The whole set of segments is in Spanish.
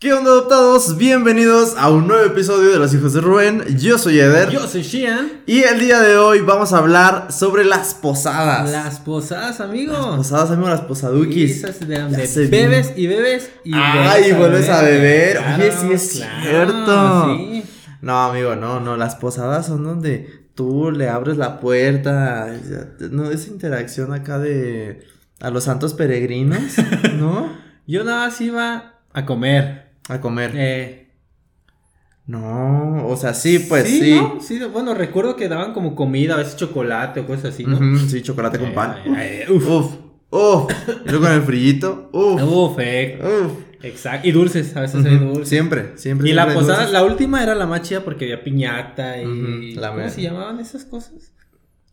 ¿Qué onda adoptados? Bienvenidos a un nuevo episodio de Los Hijos de Rubén. Yo soy Eder. Yo soy Shian. Y el día de hoy vamos a hablar sobre las posadas. Las posadas, amigo. Las posadas, amigo, las posadukis. Esas de donde bebes y bebes y Ay, vuelves a beber. Claro, Oye, sí es claro, cierto. sí. No, amigo, no, no. Las posadas son donde tú le abres la puerta. No, esa interacción acá de. A los santos peregrinos, ¿no? Yo nada más iba a comer. A comer. Eh, No, o sea, sí, pues sí. ¿no? Sí, bueno, recuerdo que daban como comida, a veces chocolate o cosas así, ¿no? Sí, chocolate con Eh, pan. eh, uf, uf. uf, luego con el frillito. Uf, Uf, eh, uf. exacto. Y dulces, a veces hay Ujú, dulces. Siempre, siempre. Y la siempre hay posada, dulces. la última era la más chida porque había piñata y. La ¿Cómo se llamaban esas cosas?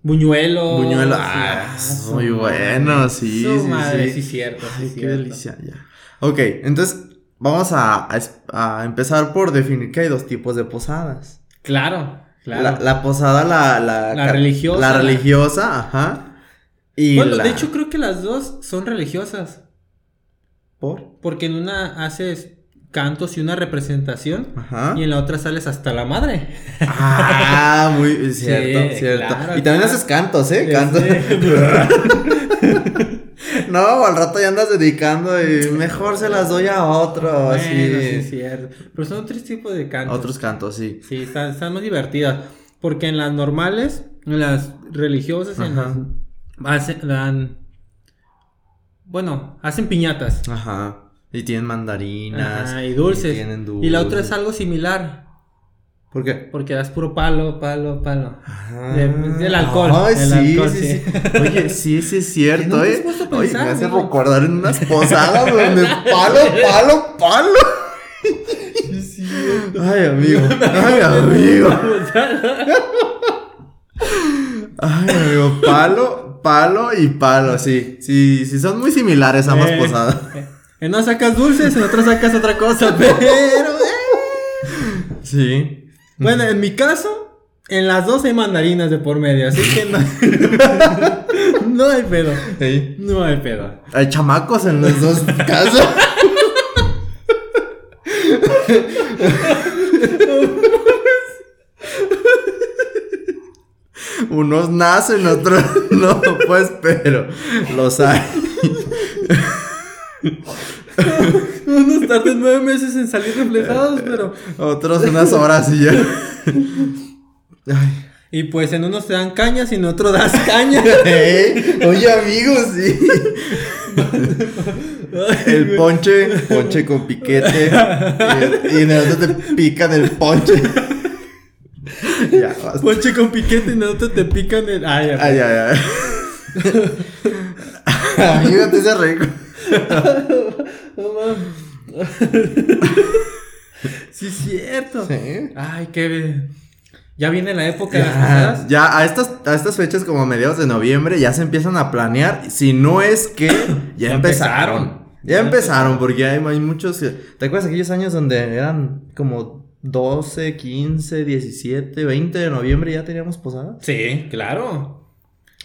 Buñuelos. Buñuelo, y- ah, su muy bueno, sí, Su sí, madre, sí. sí, cierto. Ay, sí, qué cierto. delicia, ya. Ok, entonces vamos a, a empezar por definir que hay dos tipos de posadas. Claro, claro. La, la posada, la, la, religiosa, La religiosa, ajá. Y bueno, de hecho creo que las dos son religiosas. ¿Por? Porque en una haces cantos y una representación. Ajá. Y en la otra sales hasta la madre. Ah, muy cierto, Sí, cierto. claro, y también claro. haces cantos, ¿eh? Cantos. no, al rato ya andas dedicando y mejor se las doy a otro, Bueno, sí, es cierto. Pero son otros tipos de cantos. Otros cantos, sí. Sí, están, están más divertidas. Porque en las normales, en las religiosas, en las hacen, dan, bueno, hacen piñatas. Ajá. Y tienen mandarinas. Ajá, y dulces. tienen Y la otra dulces. es algo similar. ¿Por qué? Porque das puro palo, palo, palo. Ah. De- del alcohol, Ay, del sí, alcohol, sí, sí. sí. Oye, sí, sí es cierto, ¿No te has ¿eh? Oye, me hace recordar en unas posadas donde palo, palo, palo. Ay, amigo. Ay, amigo. Ay, amigo. Palo, palo y palo, sí. Sí, sí, son muy similares ambas Eh, posadas. eh, En una sacas dulces, en otra sacas otra cosa, pero... eh. Sí. Bueno, en mi caso, en las dos hay mandarinas de por medio, así que no... no hay pedo. No hay pedo. Hay chamacos en los dos casos. Unos nacen, otros no, pues, pero los hay. Unos tardan nueve meses en salir reflejados, pero... Otros unas horas y ya. Ay. Y pues en unos te dan cañas y en otro das caña. Ey, Oye, amigos, sí. El ponche, ponche con piquete. Y, en el otro te pican el ponche. Ya, basta. Ponche con piquete y en otro te pican el... Ay, ya. Ay, ay, ay. Amigo, te hice rico. No mames. sí, es cierto. Sí. Ay, qué. Ya viene la época de las Ya, posadas. ya a estas, a estas fechas como a mediados de noviembre ya se empiezan a planear. Si no es que ya, Ya empezaron. empezaron. Ya Ya empezaron porque hay, hay muchos... ¿Te acuerdas aquellos años donde eran como 12, 15, 17, 20 de noviembre ya teníamos posadas? Sí, claro.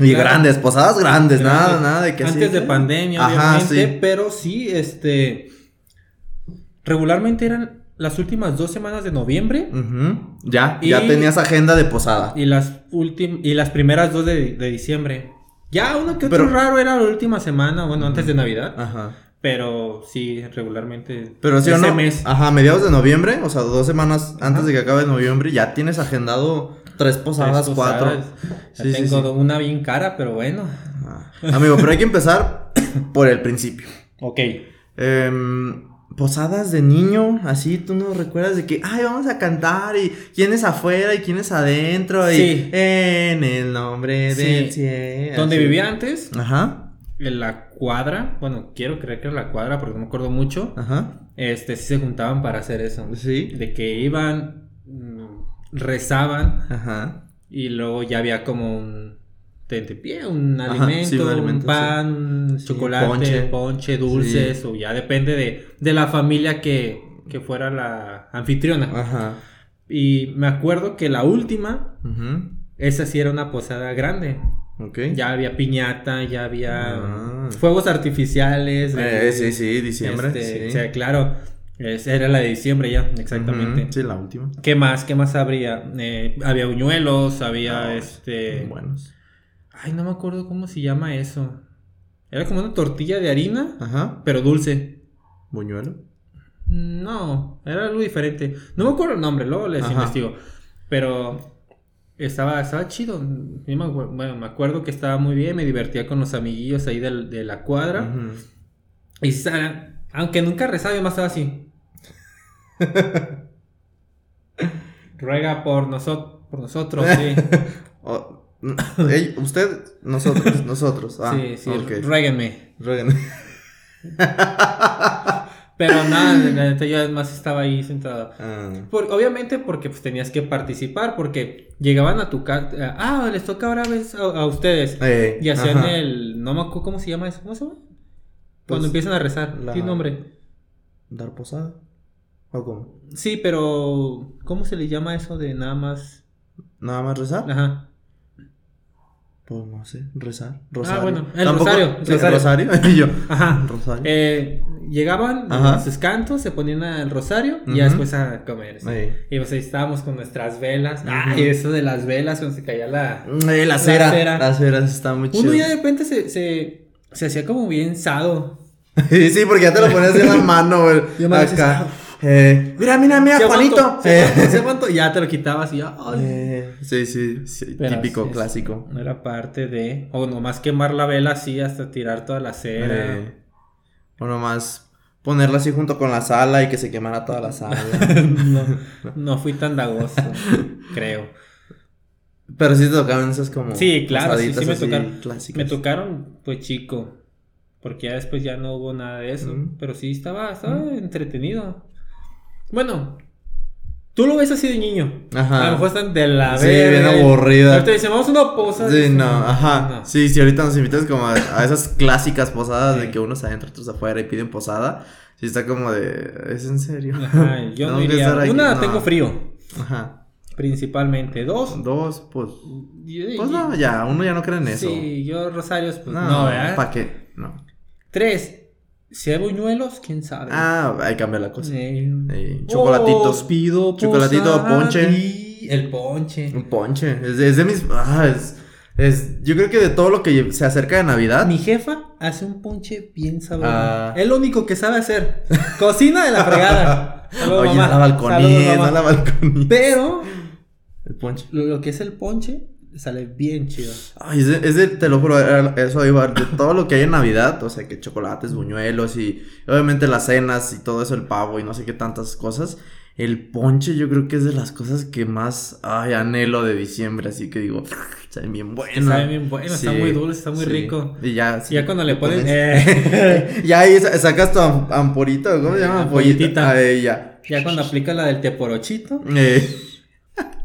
Y Claro. grandes, posadas grandes, nada, Grandes. nada de que así Antes de pandemia, Ajá, obviamente. sí. Pero sí, este. Regularmente eran las últimas dos semanas de noviembre. Ujú, Ya, Y- ya tenías agenda de posada. Y las últimas. Y las primeras dos de, de diciembre. Ya uno que otro Pero- raro era la última semana, bueno, antes de Navidad. Ajá. Pero sí, regularmente. Pero sí o no, mes. ajá, mediados de noviembre, o sea, dos semanas antes de que acabe noviembre, ya tienes agendado tres posadas, Tres cuatro. posadas. Sí, tengo sí. una bien cara, pero bueno. Ah, Amigo, pero hay que empezar por el principio. Ok. Em, posadas de niño, así tú no recuerdas de que, ay, vamos a cantar y quién es afuera y quién es adentro y Sí. en el nombre del cielo. Donde vivía antes, Ajá, en la cuadra, bueno, quiero creer que era la cuadra porque no me acuerdo mucho. ajá, Este, sí se juntaban para hacer eso. sí, De que iban, rezaban ajá. y luego ya había como un tentepié, un Ajá, alimento, sí, un un, alimento, pan, un Sí, chocolate, ponche. ponche, dulces, o ya depende de, de la familia que, que fuera la anfitriona. Ajá. Y me acuerdo que la última, esa sí era una posada grande. Ya había piñata, ya había Ah. fuegos artificiales. Eh, sí, sí, diciembre. este, sí. O sea, claro. Era la de diciembre ya, exactamente. Sí, la última. ¿Qué más? ¿Qué más habría? Eh, había buñuelos, había Ah, este... Buenos. Ay, no me acuerdo cómo se llama eso. Era como una tortilla de harina, Ajá. pero dulce. Buñuelo. No, era algo diferente. No me acuerdo el nombre, luego les Ajá. investigo. Pero estaba, estaba chido. Me, bueno, me acuerdo que estaba muy bien, me divertía con los amiguillos ahí del- de la cuadra. Ujú. Y sa- aunque nunca rezaba, yo más estaba así. Ruega por, noso- por nosotros, sí. Ey, usted, nosotros, nosotros. Ah, sí, sí, ok. ruéguenme. Rueguen. Pero nada, la neta, yo además estaba ahí sentado. Ah, Por- obviamente porque pues tenías que participar, porque llegaban a tu casa, ah, les toca ahora a, a ustedes. eh, Y hacían ajá. el, no me acuerdo cómo se llama eso, ¿cómo se llama? Cuando Pues, empiezan a rezar, la- ¿tiene nombre? ¿Dar posada? ¿O cómo? Sí, pero ¿cómo se le llama eso de nada más? ¿Nada más rezar? Ajá. Pues no sé, rezar. Rosario. Ah, bueno, el Tampoco- rosario, el sí, rosario. rosario. y yo. Ajá. Rosario. Eh, llegaban Ajá. a sus cantos, se ponían al rosario y ya Ujú. después a comer. ¿sí? Y pues ahí estábamos con nuestras velas. Ujú. Ay, eso de las velas cuando se caía la. Eh, la La cera. La cera está muy chido. Uno ya de repente se, se, se hacía como bien sado. sí, porque ya te lo ponías en la mano, güey. Acá. Eh, mira, mira, mira, ¿Sí Juanito. aguanto? ¿Sí Eh. ya te lo quitabas y ya. Eh, sí, sí, típico, sí, clásico. No era parte de. O nomás quemar la vela así hasta tirar toda la cera. Eh, o nomás ponerla así junto con la sala y que se quemara toda la sala. no, no fui tan dagoso, creo. Pero sí te tocaban esas como. Sí, claro, sí, sí me tocaron. clásicas. Me tocaron, pues chico. Porque ya después ya no hubo nada de eso. Pero sí estaba, estaba entretenido. Bueno, tú lo ves así de niño. Ajá. A lo mejor están de la Sí, verga. bien aburrida. Ahorita dicen, vamos a una posa. Sí, no, ajá. no. Sí, sí, ahorita nos invitas como a, a esas clásicas posadas Sí. de que unos adentro, otros afuera y piden posada. Sí, está como de. ¿Es en serio? Ajá, yo no iría. Una, No. tengo frío. Ajá. Principalmente. Dos. Dos, pues. yo- Pues no, ya, uno ya no cree en eso. Sí, yo Rosarios, pues No, no, ¿verdad? ¿Para qué? No. Tres. Si hay buñuelos, quién sabe. Ah, ahí cambia la cosa. Eh, Eh, chocolatitos. pido Chocolatito, ponche. y El ponche. Un ponche. Es de, es de mis. Ah, es, es. Yo creo que de todo lo que se acerca de Navidad. Mi jefa hace un ponche bien sabroso. Ah. Es lo único que sabe hacer. Cocina de la fregada. Saludos, Oye, mamá. no la balconía, Saludos, mamá. no la balconía. Pero El ponche. lo, lo que es el ponche sale bien chido. Ay, es de, es de- te lo juro, era- eso iba, de todo lo que hay en Navidad, o sea, que chocolates, buñuelos y obviamente las cenas y todo eso, el pavo y no sé qué tantas cosas. El ponche yo creo que es de las cosas que más, ay, anhelo de diciembre, así que digo, saben bien bueno. Sabe bien bueno, está muy dulce, está muy rico. Y ya, Y sí, ya cuando le pones. eh, ya ahí sa- sacas tu am- amporita, ¿o ¿cómo se llama? Ampollitita. Ahí ya. ya cuando aplica la del teporochito. Eh,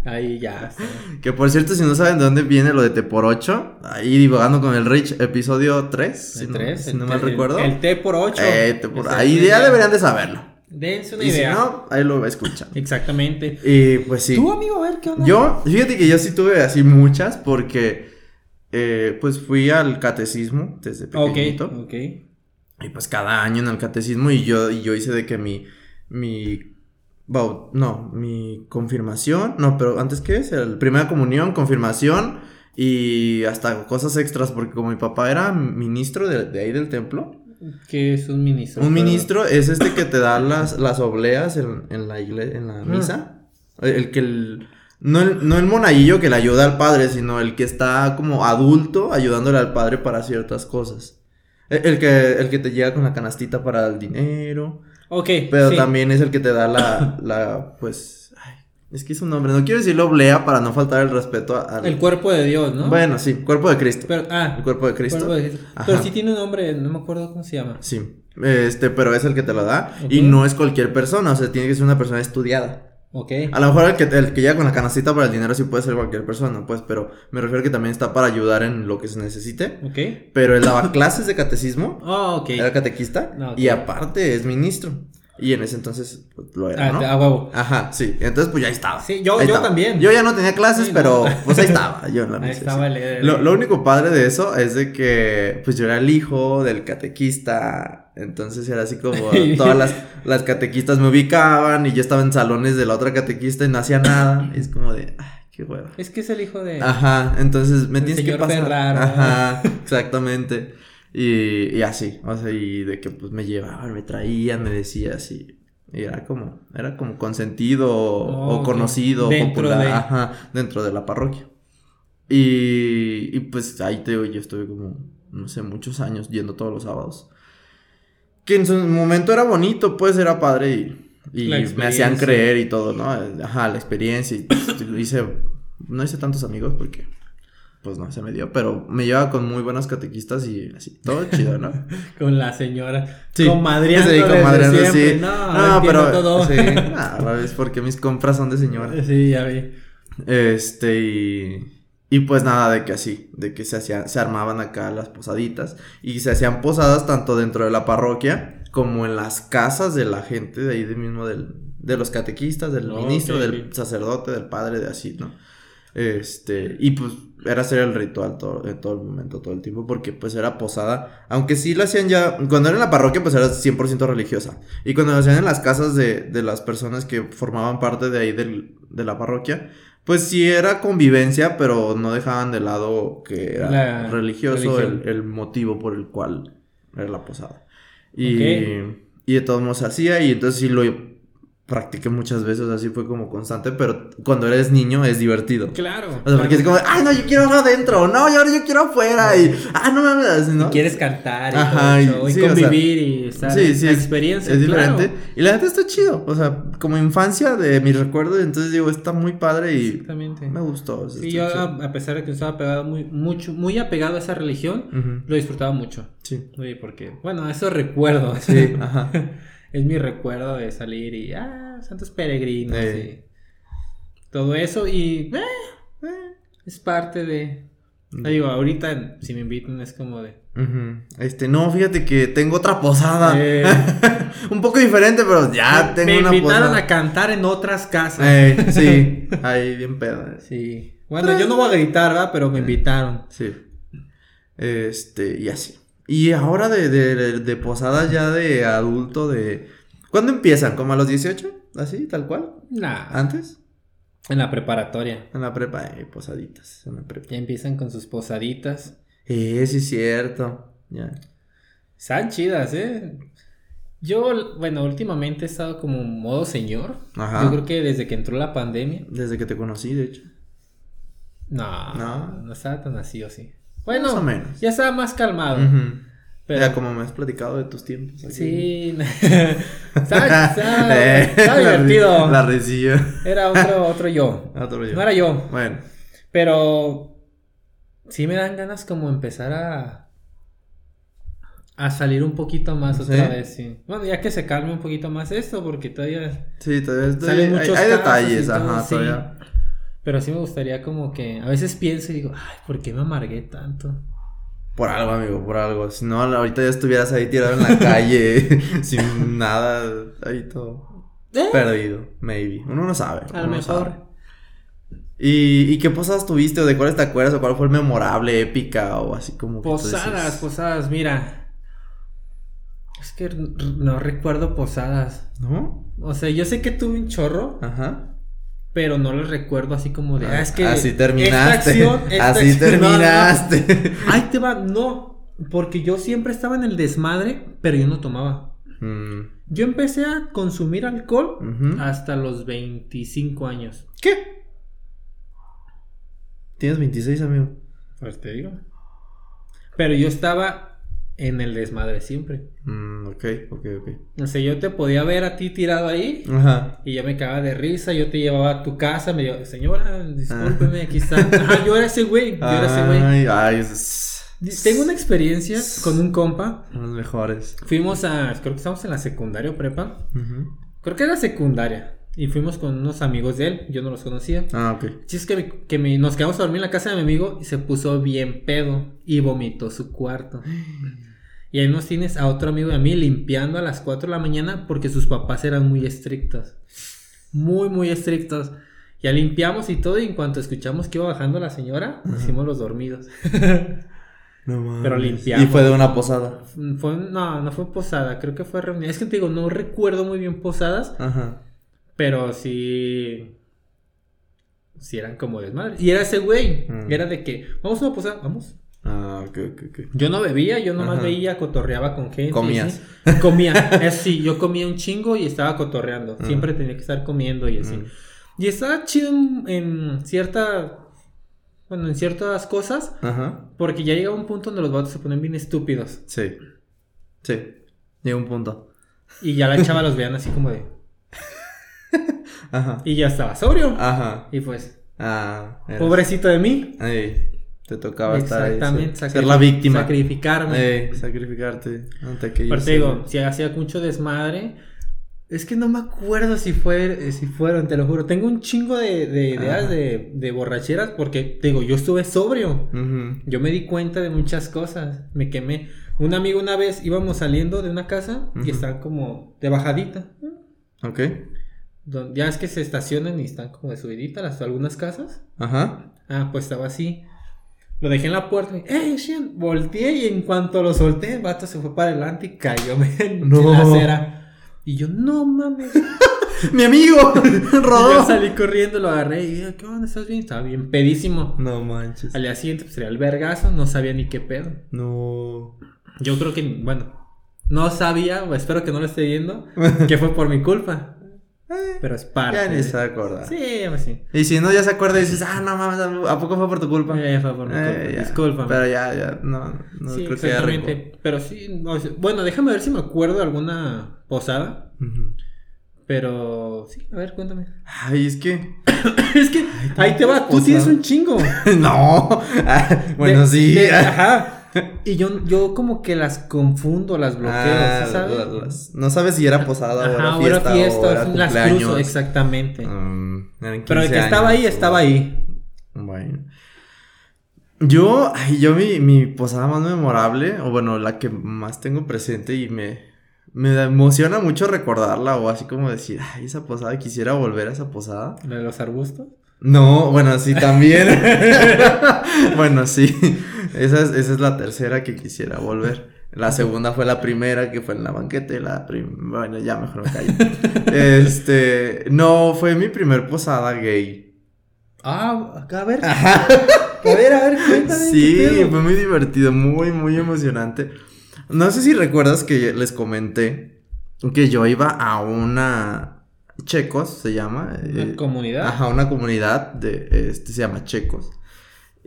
Ahí ya. que por cierto, si no saben de dónde viene lo de Teporocho, ahí divagando con el Rich, episodio 3, si El no, tres, si el no mal recuerdo. El T por 8. Eh, por- ahí ya deberían de saberlo. Dense una Y si idea. no, ahí lo escuchan. Exactamente. Y pues sí. Tú, amigo, a ver qué onda. Yo, fíjate que yo sí tuve así muchas porque eh, pues fui al catecismo desde Ok, pequeñito. ok. Y pues cada año en el catecismo y yo, y yo hice de que mi, mi, bau- no, mi confirmación, no, pero antes qué es, el primera comunión, confirmación y hasta cosas extras porque como mi papá era ministro de, de ahí del templo, ¿Qué es un ministro? un ministro es este que te da las, las obleas en, en la iglesia, en la Ah. misa, el, el que el, no el, no el monaguillo que le ayuda al padre, sino el que está como adulto ayudándole al padre para ciertas cosas. El, el que, el que te llega con la canastita para el dinero. Ok. Pero sí. también es el que te da la, la, pues, ay, es que es un nombre, no quiero decirlo oblea para no faltar el respeto a- al... El cuerpo de Dios, ¿no? Bueno, sí, cuerpo de Cristo. Pero, ah, el cuerpo de Cristo. cuerpo de Cristo. Pero sí tiene un nombre, no me acuerdo cómo se llama. Sí, este, pero es el que te lo da y no es cualquier persona, o sea, tiene que ser una persona estudiada. Ok. A lo mejor el que, el que llega con la canastita para el dinero sí puede ser cualquier persona, pues, pero me refiero que también está para ayudar en lo que se necesite. Ok. Pero él daba clases de catecismo, Oh, ok. era catequista Ah, y aparte es ministro. Y en ese entonces pues, lo era, Ah, ¿no? a huevo. Ajá, sí. Entonces, pues ya estaba. Sí, yo- Ahí yo estaba. también. Yo ya no tenía clases, Sí, pero no. pues ahí estaba. Yo en la Ahí misa, estaba sí. el- el- Lo, lo único padre de eso es de que, pues yo era el hijo del catequista. Entonces era así como todas las, las catequistas me ubicaban y yo estaba en salones de la otra catequista y no hacía nada. Y es como de, ay, qué hueva. Es que es el hijo de. Ajá, entonces me El tienes que señor pasar. Ferraro. Ajá, exactamente. Y, y así, o sea, y de que pues me llevaban, me traían, me decían así. Y era como, era como consentido o, Oh, o conocido, Dentro popular, de- ajá, dentro de la parroquia. Y, y pues ahí te digo, yo estuve como, no sé, muchos años yendo todos los sábados. Que en su momento era bonito, pues era padre y, y me hacían creer y todo, ¿no? Ajá, la experiencia. Y pues, hice, no hice tantos amigos porque, pues no se me dio, pero me llevaba con muy buenos catequistas y así, todo chido, ¿no? Con la señora. Sí, Comadreando sí, comadreando, siempre. sí. No, pero, todo. sí, nada, es porque mis compras son de señora. Sí, ya vi. Este, y, y pues nada, de que así, de que se hacían, se armaban acá las posaditas y se hacían posadas tanto dentro de la parroquia como en las casas de la gente de ahí de mismo del, de los catequistas, del ministro, del sacerdote, del padre, de así, ¿no? Este, y pues era hacer el ritual todo, en todo el momento, todo el tiempo, porque pues era posada, aunque sí la hacían ya, cuando era en la parroquia pues era 100% religiosa, y cuando lo hacían en las casas de, de las personas que formaban parte de ahí del- de la parroquia, pues sí era convivencia, pero no dejaban de lado que era La religioso el, el motivo por el cual era la posada. Y, Ok. y de todos modos se hacía, y entonces sí lo practiqué muchas veces, así fue como constante, pero cuando eres niño es divertido. Claro. O sea, porque es como, ay, no, yo quiero adentro, no, yo, yo quiero afuera, y, ah, no mames, ¿no? Y quieres cantar y, Ajá, todo y- show, y sí, o sea, convivir y estar Sí, en sí, la es- experiencia. Es claro. diferente. Y la neta está chido, o sea, como infancia de mis recuerdos, entonces digo, está muy padre y Exactamente. me gustó. o sea, Sí, yo chido. a pesar de que estaba pegado muy, mucho, muy apegado a esa religión, lo disfrutaba mucho. Sí. Sí, porque, bueno, eso recuerdo. Sí, ajá. Es mi recuerdo de salir y, ah, santos peregrinos y todo eso. Y, eh, eh, es parte de... Digo, ahorita si me invitan es como de... Este, no, fíjate que tengo otra posada. eh, Un poco diferente, pero ya tengo me una invitaron posada. a cantar en otras casas. Eh, sí, ahí bien peda. Sí. Bueno, yo no voy a gritar, ¿verdad? Pero me invitaron. Sí. Este, y así. Y ahora de, de, posadas ya de adulto, de... ¿Cuándo empiezan? ¿Como a los 18? ¿Así, tal cual? Nah, ¿Antes? en la preparatoria. En la prepa, eh, posaditas, en la prepa. Ya empiezan con sus posaditas. Eh, sí es cierto. Ya. Están chidas, ¿eh? Yo, bueno, últimamente he estado como modo señor. Ajá. Yo creo que desde que entró la pandemia. Desde que te conocí, de hecho. No, No. no, estaba tan así o sí. Bueno, Más o menos. ya estaba más calmado. Ujú. Pero, Ya como me has platicado de tus tiempos. aquí. Sí. estaba, Eh, divertido. La risilla. Era otro, otro yo. Otro yo. No era yo. Bueno. Pero sí me dan ganas como empezar a a salir un poquito más otra ¿Sí? vez, sí. Bueno, ya que se calme un poquito más esto, porque todavía Sí, todavía estoy... Hay, hay detalles, ajá, sí. todavía. Pero sí me gustaría como que a veces pienso y digo, ay, ¿por qué me amargué tanto? Por algo, amigo, por algo. Si no, ahorita ya estuvieras ahí tirado en la calle, sin nada, ahí todo ¿Eh? perdido, maybe. Uno no sabe. A lo mejor. sabe. ¿Y, ¿Y qué posadas tuviste o de cuáles te acuerdas o cuál fue el memorable, épica o así como que Posadas, dices, posadas, mira. Es que no recuerdo posadas. ¿No? O sea, yo sé que tuve un chorro, Ajá. Pero no les recuerdo así como de, ah, es que Así esta terminaste. acción, esta así acción- no, no, no. terminaste. Ahí te va, no, porque yo siempre estaba en el desmadre, pero yo no tomaba. Mm, Yo empecé a consumir alcohol hasta los 25 años. ¿Qué? Tienes 26, amigo. Pues te digo. Pero yo estaba en el desmadre siempre. Mm, ok, ok, ok. O sea, yo te podía ver a ti tirado ahí Ajá. y ya me cagaba de risa. Yo te llevaba a tu casa, me dijo, señora, discúlpeme, aquí está. Ajá, yo era ese güey, yo era ese güey. Ay, ay, es- Tengo una experiencia con un compa. Los mejores. Fuimos a, creo que estábamos en la secundaria o prepa. Ujú. Creo que era secundaria. Y fuimos con unos amigos de él, yo no los conocía. Ah, ok. Es que, me- que me- nos quedamos a dormir en la casa de mi amigo y se puso bien pedo y vomitó su cuarto. Y ahí nos tienes a otro amigo a mí limpiando a las 4 de la mañana porque sus papás eran muy estrictos. Muy, muy estrictos. Ya limpiamos y todo y en cuanto escuchamos que iba bajando la señora, hicimos los dormidos. No mames. Pero limpiamos. Y fue de una posada. Fue, no, no fue posada, creo que fue reunión. Es que te digo, no recuerdo muy bien posadas, Ajá. Pero sí. Sí eran como desmadre. Y era ese güey. Mm. Era de que, vamos a una posada, vamos. Ah, ok, ok, ok. Yo no bebía, yo nomás Ajá. veía, cotorreaba con gente. Comías. Comía, es sí, yo comía un chingo y estaba cotorreando. Mm. Siempre tenía que estar comiendo y así. Mm. Y estaba chido en, en cierta. Bueno, en ciertas cosas. Ajá. Porque ya llegaba un punto donde los vatos se ponen bien estúpidos. Sí. Sí. Llega un punto. Y ya la chava los veían así como de. Ajá. Y ya estaba sobrio. Ajá. Y pues, Ah. eres- pobrecito de mí. Ey, te tocaba estar ahí. Exactamente. Ser, la víctima. Sacrificarme. Ey, sacrificarte ante aquellos. Pero te digo, si hacía mucho desmadre. Es que no me acuerdo si fue, si fueron, te lo juro. Tengo un chingo de, de ideas de, de borracheras porque, te digo, yo estuve sobrio. Yo me di cuenta de muchas cosas. Me quemé. Un amigo una vez íbamos saliendo de una casa y estaban como de bajadita. Ok. Ya es que se estacionan y están como de subidita las algunas casas. Ajá. Ah, pues estaba así. Lo dejé en la puerta y, ¡eh, Shen! Volteé y en cuanto lo solté, el vato se fue para adelante y cayó en, No. en la acera. Y yo, no mames. ¡Mi amigo! Y yo ¡Rodó! salí corriendo, lo agarré y dije, ¿qué onda? ¿Estás bien? Estaba bien pedísimo. No manches. Al día siguiente, pues sería el vergazo, no sabía ni qué pedo. No. Yo creo que, bueno, no sabía, o espero que no lo esté viendo, que fue por mi culpa. Pero es parte. Ya ni se acuerda. Sí, pues sí. Y si no, ya se acuerda y dices, ah, no mames, ¿a poco fue por tu culpa? Ya fue por mi culpa. Eh, ya. Discúlpame. Pero ya, ya, no, no sí, creo que haya exactamente. Pero sí, no bueno, déjame ver si me acuerdo de alguna posada. Pero sí, a ver, cuéntame. Ay, es que. es que ahí te va, tú posada. tienes un chingo. no. Ah, bueno, De- sí. de- ajá. Y yo, yo como que las confundo, las bloqueo, Ah, ¿sí sabes? las- no sabes si era posada o era fiesta, era fiesta, o era las cumpleaños. cruzo, exactamente. Eran Pero el que 15 estaba ahí, estaba ahí. Bueno. Yo, yo mi, mi posada más memorable, o bueno, la que más tengo presente y me, me emociona mucho recordarla, o así como decir, ay, esa posada, quisiera volver a esa posada. ¿La de los arbustos? No, bueno, sí, también. bueno, sí. Esa es, esa es la tercera que quisiera volver. La segunda fue la primera, que fue en la banqueta. y La prim- Bueno, ya mejor me callo. este. No, fue mi primer posada gay. Ah, a ver. A ver, a ver, cuéntame. Sí, fue muy divertido, muy, muy emocionante. No sé si recuerdas que les comenté que yo iba a una. Checos se llama. ¿Una eh, comunidad? Ajá, una comunidad de, este, se llama Checos.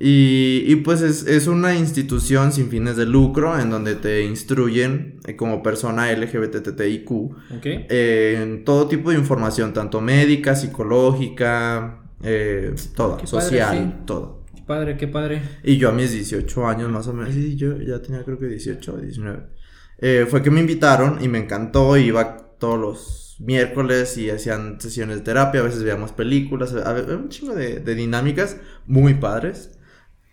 Y, y pues es, es una institución sin fines de lucro en donde te instruyen eh, como persona LGBTTIQ Ok. eh, en todo tipo de información, tanto médica, psicológica, eh, toda, Qué padre, social, sí. todo. Qué padre, qué padre. Y yo a mis 18 años más o menos, sí, yo ya tenía creo que 18 o 19. eh, fue que me invitaron y me encantó, iba todos los miércoles y hacían sesiones de terapia, a veces veíamos películas, a un chingo de, dinámicas muy padres.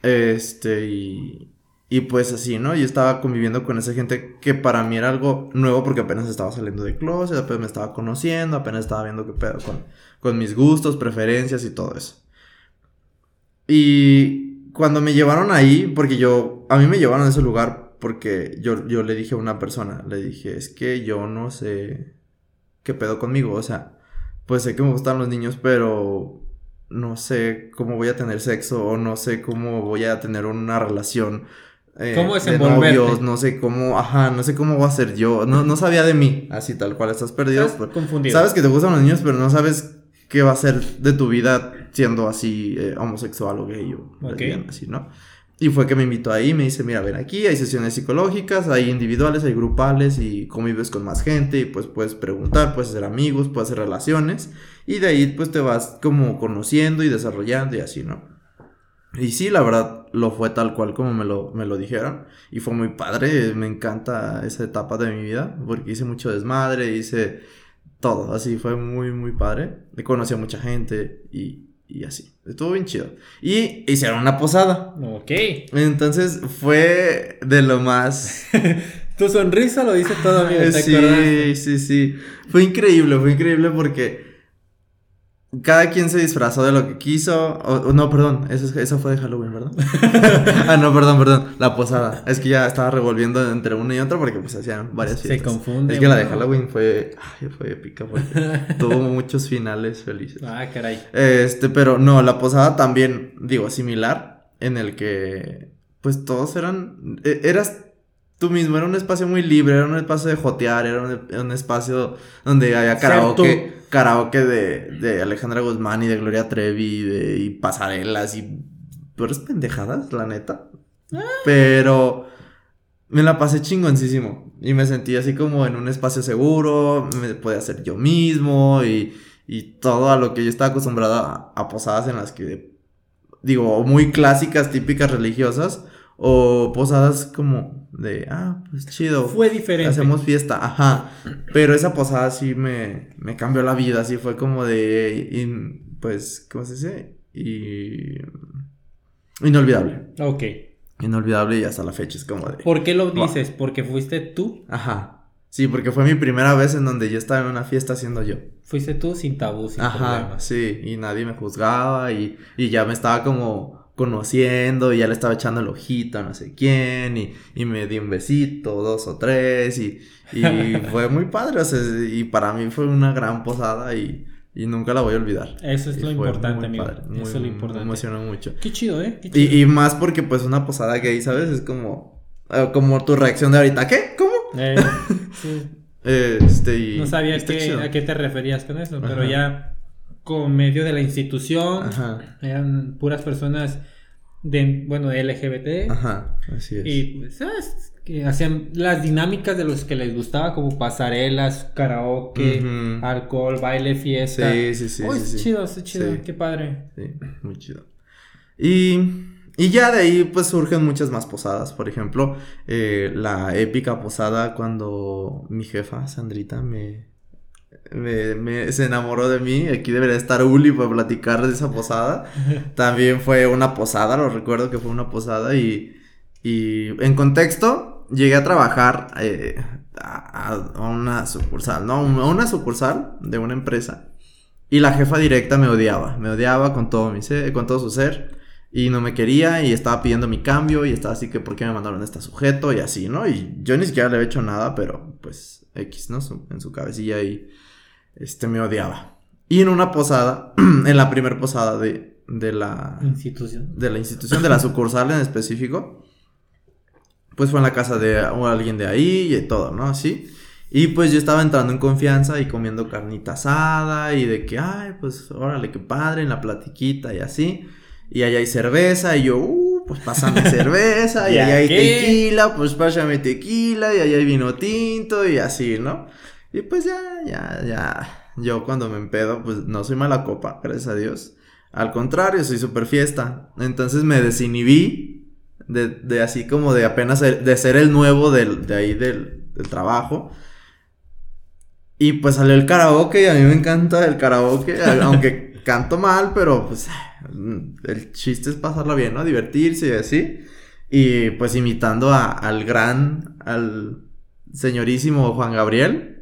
Este, y, y pues así, ¿no? Yo estaba conviviendo con esa gente que para mí era algo nuevo porque apenas estaba saliendo de closet, apenas me estaba conociendo, apenas estaba viendo qué pedo con, con mis gustos, preferencias y todo eso. Y cuando me llevaron ahí, porque yo, a mí me llevaron a ese lugar porque yo, yo le dije a una persona, le dije, es que yo no sé qué pedo conmigo, o sea, pues sé que me gustan los niños, pero no sé cómo voy a tener sexo o no sé cómo voy a tener una relación. eh, ¿Cómo de novios, no sé cómo, ajá, no sé cómo voy a ser yo, no, no sabía de mí, así tal cual, estás perdido. Estás pues, confundido. Sabes que te gustan los niños, pero no sabes qué va a ser de tu vida siendo así eh, homosexual o gay o Ok. lesbiana, así, ¿no? Y fue que me invitó ahí, me dice, mira, ven aquí, hay sesiones psicológicas, hay individuales, hay grupales y convives con más gente y pues puedes preguntar, puedes hacer amigos, puedes hacer relaciones y de ahí pues te vas como conociendo y desarrollando y así, ¿no? Y sí, la verdad, lo fue tal cual como me lo, me lo dijeron. Y fue muy padre, me encanta esa etapa de mi vida, porque hice mucho desmadre, hice todo, así fue muy, muy padre. Conocí a mucha gente y, y así. Estuvo bien chido. Y hicieron una posada. Ok. Entonces fue de lo más Tu sonrisa lo dice todo, amigo. ¿te sí, acordaste? sí, sí. Fue increíble, fue increíble porque cada quien se disfrazó de lo que quiso. O, no, perdón, eso, es- eso fue de Halloween, ¿verdad? ah, no, perdón, perdón. La posada. Es que ya estaba revolviendo entre una y otra porque pues hacían varias Se fiestas. confunde Es que la de uno. Halloween fue, ay, fue épica, tuvo muchos finales felices. Ah, caray. Este, pero no, la posada también, digo, similar, en el que, pues todos eran, e- eras tú mismo, era un espacio muy libre, era un espacio de jotear, era un, un espacio donde había karaoke, karaoke de, de Alejandra Guzmán y de Gloria Trevi, de, y pasarelas y peores pendejadas, la neta. Pero me la pasé chingoncísimo y me sentí así como en un espacio seguro, me podía ser yo mismo y, y todo a lo que yo estaba acostumbrado a, a posadas en las que, digo, muy clásicas, típicas religiosas o posadas como de, ah, pues chido. Fue diferente. Hacemos fiesta, ajá. Pero esa posada sí me, me cambió la vida, así fue como de, in- pues, ¿cómo se dice? Y... Inolvidable. Ok. Inolvidable y hasta la fecha es como de... ¿Por qué lo Wow. dices? ¿Porque fuiste tú? Ajá. Sí, porque fue mi primera vez en donde yo estaba en una fiesta siendo yo. Fuiste tú sin tabú, sin Ajá, problemas. sí, y nadie me juzgaba y, y ya me estaba como conociendo y ya le estaba echando el ojito a no sé quién y, y me di un besito, dos o tres y, y fue muy padre, o sea, y para mí fue una gran posada y, y nunca la voy a olvidar. Eso es Y lo importante, amigo. padre, Eso es lo Me importante. emocionó mucho. Qué chido, ¿eh? Qué chido. Y, y más porque pues una posada gay, ¿sabes? Es como, eh, como tu reacción de ahorita, ¿qué? ¿Cómo? Eh, sí. Este, y No sabía qué- a qué te referías con eso, pero Ajá. ya con medio de la institución, Ajá, eran puras personas de, bueno, LGBT. ajá, así es. Y pues, ¿sabes? Que hacían las dinámicas de los que les gustaba, como pasarelas, karaoke, alcohol, baile, fiesta. Sí, sí, sí, sí, es sí. chido, chido, qué padre. Sí, muy chido. Y, y ya de ahí pues surgen muchas más posadas. Por ejemplo, eh, la épica posada cuando mi jefa, Sandrita, me, me, me- se enamoró de mí. Aquí debería estar Uli para platicar de esa posada. También fue una posada, lo recuerdo que fue una posada y, y en contexto llegué a trabajar eh, a, a una sucursal, ¿no? A una sucursal de una empresa. Y la jefa directa me odiaba, me odiaba con todo mi ser, con todo su ser. Y no me quería y estaba pidiendo mi cambio y estaba así que por qué me mandaron a este sujeto y así, ¿no? Y yo ni siquiera le había hecho nada, pero pues X, ¿no? En su cabecilla y este me odiaba. Y en una posada, en la primer posada de, de la Institución. de la institución, de la sucursal en específico, pues fue en la casa de alguien de ahí y todo, ¿no? Así. Y pues yo estaba entrando en confianza y comiendo carnita asada y de que, ay, pues órale, qué padre, en la platiquita y así. Y allá hay cerveza y yo, uh, pues pásame cerveza y ¿Y allá hay tequila, pues pásame tequila y allá hay vino tinto y así, ¿no? Y pues ya, ya, ya, yo cuando me empedo, pues no soy mala copa, gracias a Dios. Al contrario, soy súper fiesta. Entonces me desinhibí de, de así como de apenas de ser el nuevo del, de ahí del, del trabajo. Y pues salió el karaoke y a mí me encanta el karaoke, aunque canto mal, pero pues el chiste es pasarlo bien, ¿no? Divertirse y así. Y pues imitando a- al gran, al señorísimo Juan Gabriel.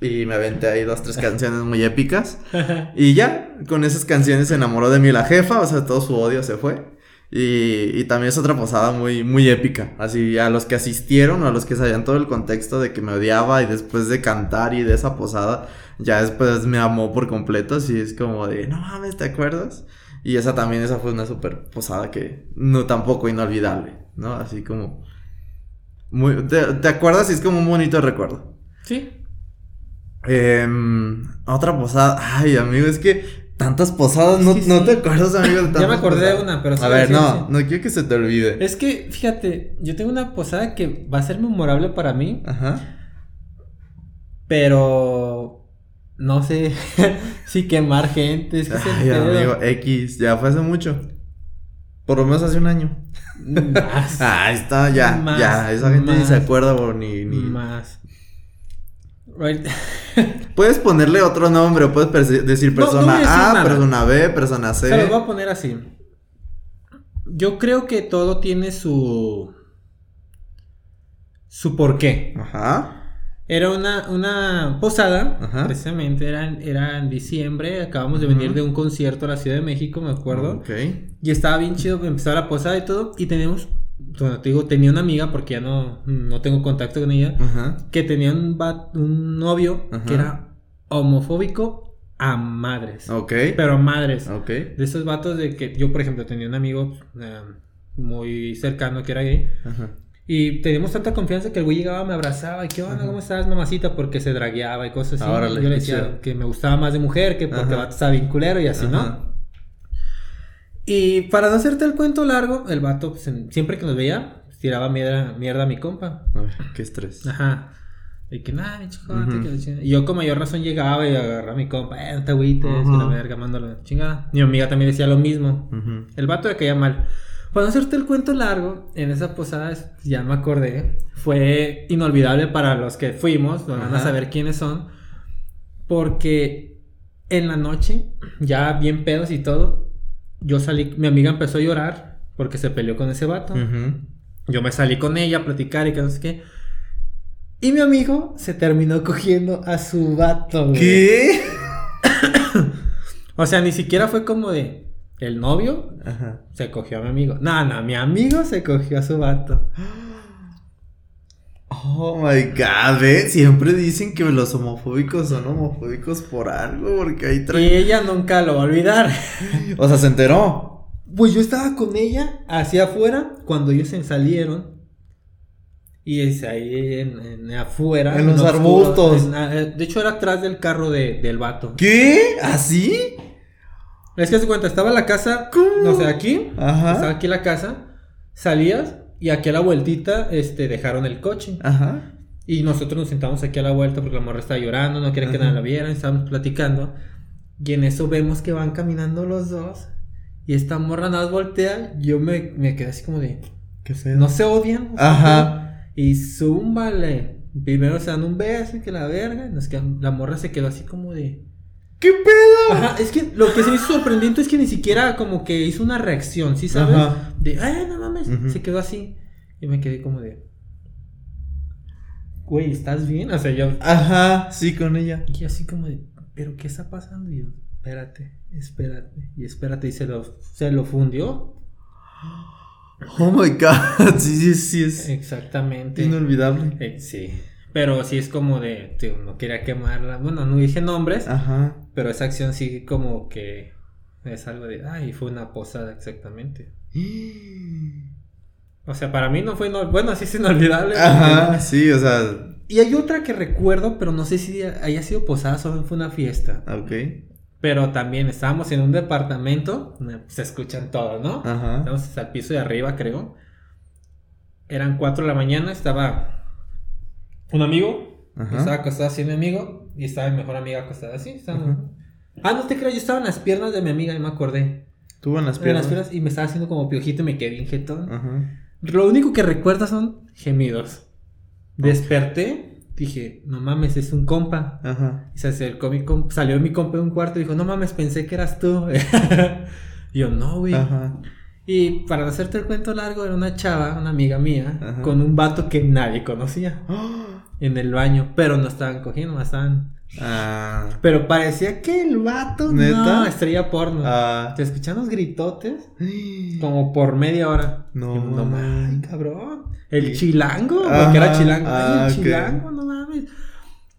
Y me aventé ahí dos, tres canciones muy épicas. Y ya, con esas canciones se enamoró de mí la jefa, o sea, todo su odio se fue. Y, y también es otra posada muy, muy épica. Así, a los que asistieron o a los que sabían todo el contexto de que me odiaba y después de cantar y de esa posada, ya después me amó por completo. Así es como de, no mames, ¿te acuerdas? Y esa también, esa fue una super posada que no tampoco inolvidable, ¿no? Así como... Muy, ¿te, te acuerdas? Y es como un bonito recuerdo. Sí. Em, otra posada. Ay, amigo, es que tantas posadas, ¿no, Sí, no sí. te acuerdas, amigo? De tantas Ya me acordé de una, pero sí, A ver, sí, no, sí. no quiero que se te olvide. Es que, fíjate, yo tengo una posada que va a ser memorable para mí, Ajá. pero no sé si quemar gente, es que Ay, amigo, X, ya fue hace mucho. Por lo menos hace un año. Más. Ah, ahí está, ya, Más, ya. Esa gente ni más. se acuerda, bro, ni, ni. Más. Puedes ponerle otro nombre, o puedes decir No, no persona a decir A, nada. persona B, persona C. Se los voy a poner así. Yo creo que todo tiene su. su porqué. Ajá. Era una, una posada, Ajá. precisamente, era, en- era en diciembre, acabamos de venir de un concierto a la Ciudad de México, me acuerdo. Ok. Y estaba bien chido, empezó la posada y todo, y teníamos, bueno, te digo, tenía una amiga, porque ya no, no tengo contacto con ella, Ajá. que tenía un, va- un novio Ajá. que era homofóbico a madres. Ok. Pero a madres. Ok. De esos vatos de que yo, por ejemplo, tenía un amigo eh, muy cercano que era gay. Ajá. Y teníamos tanta confianza que el güey llegaba, me abrazaba y qué onda. ¿cómo estás, mamacita? Porque se dragueaba y cosas así. Yo le decía que me gustaba más de mujer, que porque Ajá. el vato estaba bien culero y así. ¿no? Y para no hacerte el cuento largo, el vato, pues, siempre que nos veía, pues, tiraba mierda, mierda a mi compa. Ay, qué estrés. Ajá. Y que nada, mi chico, Ujú. que la chingada". Y yo con mayor razón llegaba y agarraba a mi compa, eh, no te agüites, que la verga, mándalo, chingada. Mi amiga también decía lo mismo. Ujú. El vato le caía mal. Para no hacerte el cuento largo, en esa posada, ya me acordé, fue inolvidable para los que fuimos, lo van a saber quiénes son, porque en la noche, ya bien pedos y todo, yo salí, mi amiga empezó a llorar porque se peleó con ese vato. Yo me salí con ella a platicar y que no sé qué. Y mi amigo se terminó cogiendo a su vato. güey. ¿Qué? O sea, ni siquiera fue como de el novio Ajá. se cogió a mi amigo. No, no, mi amigo se cogió a su vato. Oh my god, ¿eh? Siempre dicen que los homofóbicos son homofóbicos por algo, porque ahí Y traen. ella nunca lo va a olvidar. O sea, se enteró. Pues yo estaba con ella hacia afuera cuando ellos se salieron. Y es ahí en, en afuera. En los lo arbustos. en- eh, de hecho, era atrás del carro de- del vato. ¿Qué? ¿Así? Es que se cuenta, estaba la casa, ¿Cómo? no sé, aquí. Ajá. Estaba aquí la casa. Salías y aquí a la vueltita este, dejaron el coche. Ajá. Y nosotros nos sentamos aquí a la vuelta porque la morra estaba llorando, no quería que nadie la viera, estábamos platicando. Y en eso vemos que van caminando los dos. Y esta morra nada más voltea. Yo me, me quedé así como de. Qué feo. No se odian. Ajá. Y zúmbale. Primero se dan un beso y que la verga. nos quedan- la morra se quedó así como de. ¿Qué pedo? Ajá, es que lo que se hizo sorprendente es que ni siquiera como que hizo una reacción, ¿sí sabes? Ajá. De, ay, no mames. Se quedó así. Y me quedé como de. Güey, ¿estás bien? O sea, yo. Ajá, sí, con ella. Y así como de, ¿pero qué está pasando? Y yo, espérate, espérate, y espérate, y se lo, se lo fundió. Oh my god, sí, sí, sí, es Exactamente. inolvidable. Eh, sí. Pero sí es como de, tío, no quería quemarla. Bueno, no dije nombres, Ajá. Pero esa acción sí como que es algo de, ay, fue una posada exactamente. O sea, para mí no fue, no, bueno, sí es inolvidable. Ajá, sí, o sea, Y hay otra que recuerdo, pero no sé si haya sido posada, solo fue una fiesta. ok. Pero también estábamos en un departamento, eh, se escuchan todos, ¿no? Ajá. Estábamos hasta el piso de arriba, creo. Eran 4 de la mañana, estaba un amigo, Ajá. estaba acostado así mi amigo, y estaba mi mejor amiga acostada así. Ajá. Ah, no te creo, yo estaba en las piernas de mi amiga, y me acordé. Tuvo en las En las piernas. piernas y me estaba haciendo como piojito y me quedé bien jetón. Ajá. Lo único que recuerdo son gemidos. Desperté, dije, no mames, es un compa. Ajá. Y se acercó mi compa, salió mi compa de un cuarto y dijo, no mames, pensé que eras tú. y yo, no, güey. Ajá. Y para hacerte el cuento largo, era una chava, una amiga mía, Ajá. con un vato que nadie conocía en el baño, pero no estaban cogiendo, no estaban. Ah. Pero parecía que el vato, ¿Neta? no, estrella porno. Ah. Te escuchan los gritotes como por media hora. No Y no mames. cabrón. El Sí. chilango, Ajá, porque era chilango. Ay, ah, el ok. chilango, no mames.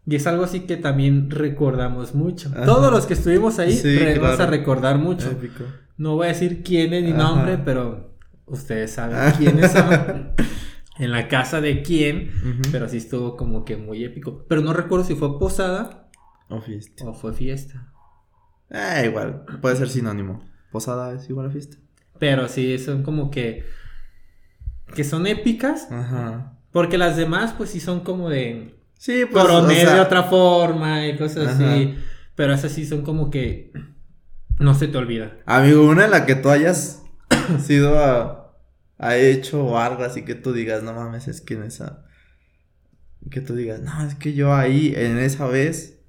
Y es algo así que también recordamos mucho. Ajá. Todos los que estuvimos ahí Sí, claro. a recordar mucho. Épico. No voy a decir quiénes ni nombre, pero ustedes saben Ah. quiénes son. en la casa de quién, pero sí estuvo como que muy épico. Pero no recuerdo si fue posada O fiesta. o fue fiesta. Ah, igual. Puede ser sinónimo. Posada es igual a fiesta. Pero sí, son como que. que son épicas. Ajá. Porque las demás, pues sí son como de. Sí, pues. Coronel o sea, de otra forma y cosas Ajá. así. Pero esas sí son como que. No se te olvida. Amigo, una en la que tú hayas sido a, a hecho o algo así que tú digas, no mames, es que en esa. Que tú digas, no, es que yo ahí, en esa vez,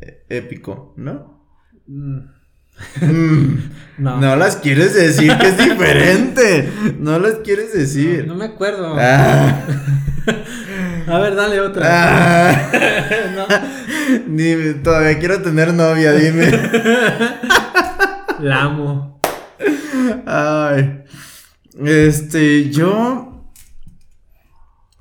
eh, épico, ¿no? Mm. Mm, No. no. las quieres decir, que es diferente. No las quieres decir. No me acuerdo. Ah, A ver, dale otra. ah. No. Dime, todavía quiero tener novia, dime. La amo. Ay. Este, yo.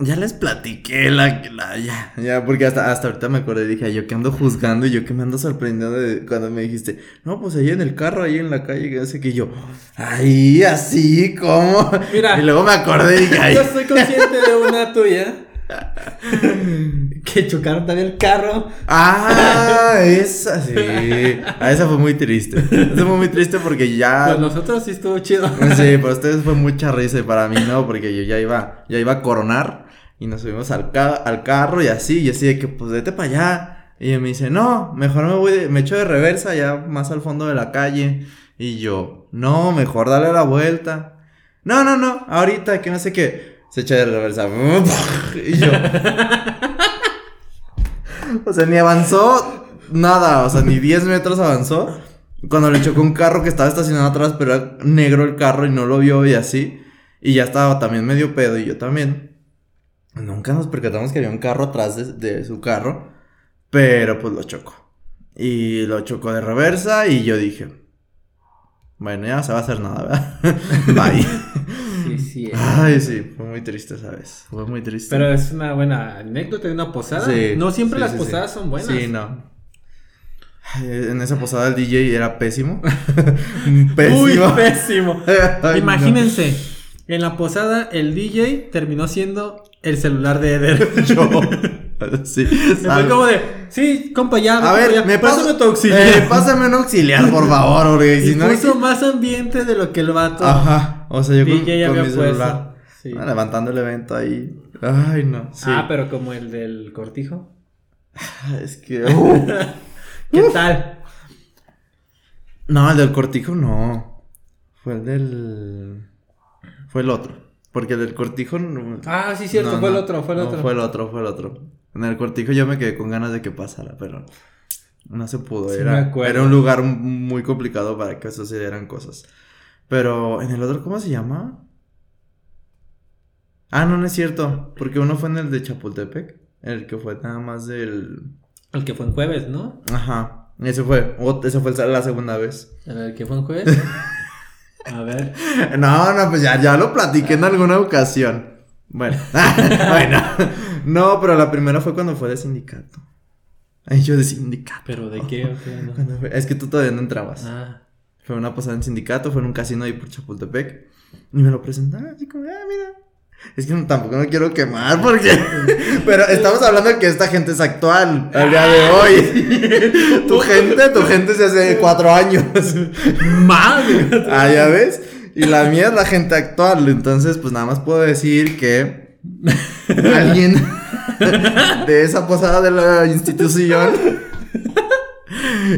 Ya les platiqué la, la ya, ya, porque hasta, hasta ahorita me acordé, dije, "Ay, yo que ando juzgando y yo que me ando sorprendiendo de cuando me dijiste, no, pues ahí en el carro, ahí en la calle, que hace que yo, ay, así, ¿cómo? Mira. Y luego me acordé y dije, ay, Yo soy consciente de una tuya. que chocaron también el carro. ah, esa sí, ah, esa fue muy triste, esa fue muy triste porque ya, Pues nosotros sí estuvo chido. Sí, para ustedes fue mucha risa y para mí no, porque yo ya iba, ya iba a coronar y nos subimos al, ca- al carro y así, y así de que pues vete para allá. Y ella me dice, no, mejor me voy, de- me echo de reversa ya más al fondo de la calle. Y yo, no, mejor dale la vuelta. No, no, no, ahorita que no sé qué. Se echa de reversa. Y yo. O sea, ni avanzó nada, o sea, ni 10 metros avanzó. Cuando le chocó un carro que estaba estacionado atrás, pero era negro el carro y no lo vio y así. Y ya estaba también medio pedo y yo también. Nunca nos percatamos que había un carro atrás de, su carro, pero pues lo chocó. Y lo chocó de reversa y yo dije, bueno, ya no se va a hacer nada, ¿verdad? Bye. Sí, sí. Ay, sí, fue muy triste, ¿sabes? Fue muy triste. Pero es una buena anécdota de una posada. Sí, no siempre sí, las sí, sí. posadas son buenas. Sí, no. En esa posada el DJ era pésimo. pésimo. Muy pésimo. Ay, no. Imagínense, en la posada el DJ terminó siendo el celular de Eder. Yo. Sí. Fue como de, sí, compa, ya. A ver, ya, me pásame tu auxiliar. Eh, pásame un auxiliar, por favor, porque y si no. puso más ambiente de lo que el vato Ajá. O sea, yo con, DJ con mi celular. Sí. ah, levantando el evento ahí. Ay, no. Sí. Ah, pero como el del cortijo. Ah, Es que. uh. ¿Qué tal? No, el del cortijo no. Fue el del. Fue el otro. Porque el del cortijo. no- Ah, sí, cierto, no, fue el otro, fue el No, otro. Fue el otro, fue el otro. En el cortijo yo me quedé con ganas de que pasara, pero. No se pudo. Sí, era, un lugar muy complicado para que sucedieran cosas. Pero en el otro, ¿cómo se llama? Ah, no, no es cierto. Porque uno fue en el de Chapultepec. El que fue nada más del. El que fue en jueves, ¿no? Ajá. Ese fue. ot- Esa fue la segunda vez. El que fue en jueves. A ver. No, no, pues ya, ya lo platiqué en alguna ocasión. Bueno, bueno. No, pero la primera fue cuando fue de sindicato. Ay, yo de sindicato. ¿Pero de qué? o qué, no? Fue- Es que tú todavía no entrabas. Ah. Fue una posada en sindicato, fue en un casino ahí por Chapultepec. Y me lo presentaron así como, ah, mira. Es que no- tampoco me quiero quemar porque. Pero estamos hablando de que esta gente es actual al día de hoy. tu gente, tu gente se hace cuatro años. ¡Madre! Ah, ya ves. Y la mía es la gente actual. Entonces, pues nada más puedo decir que alguien de esa posada de la institución.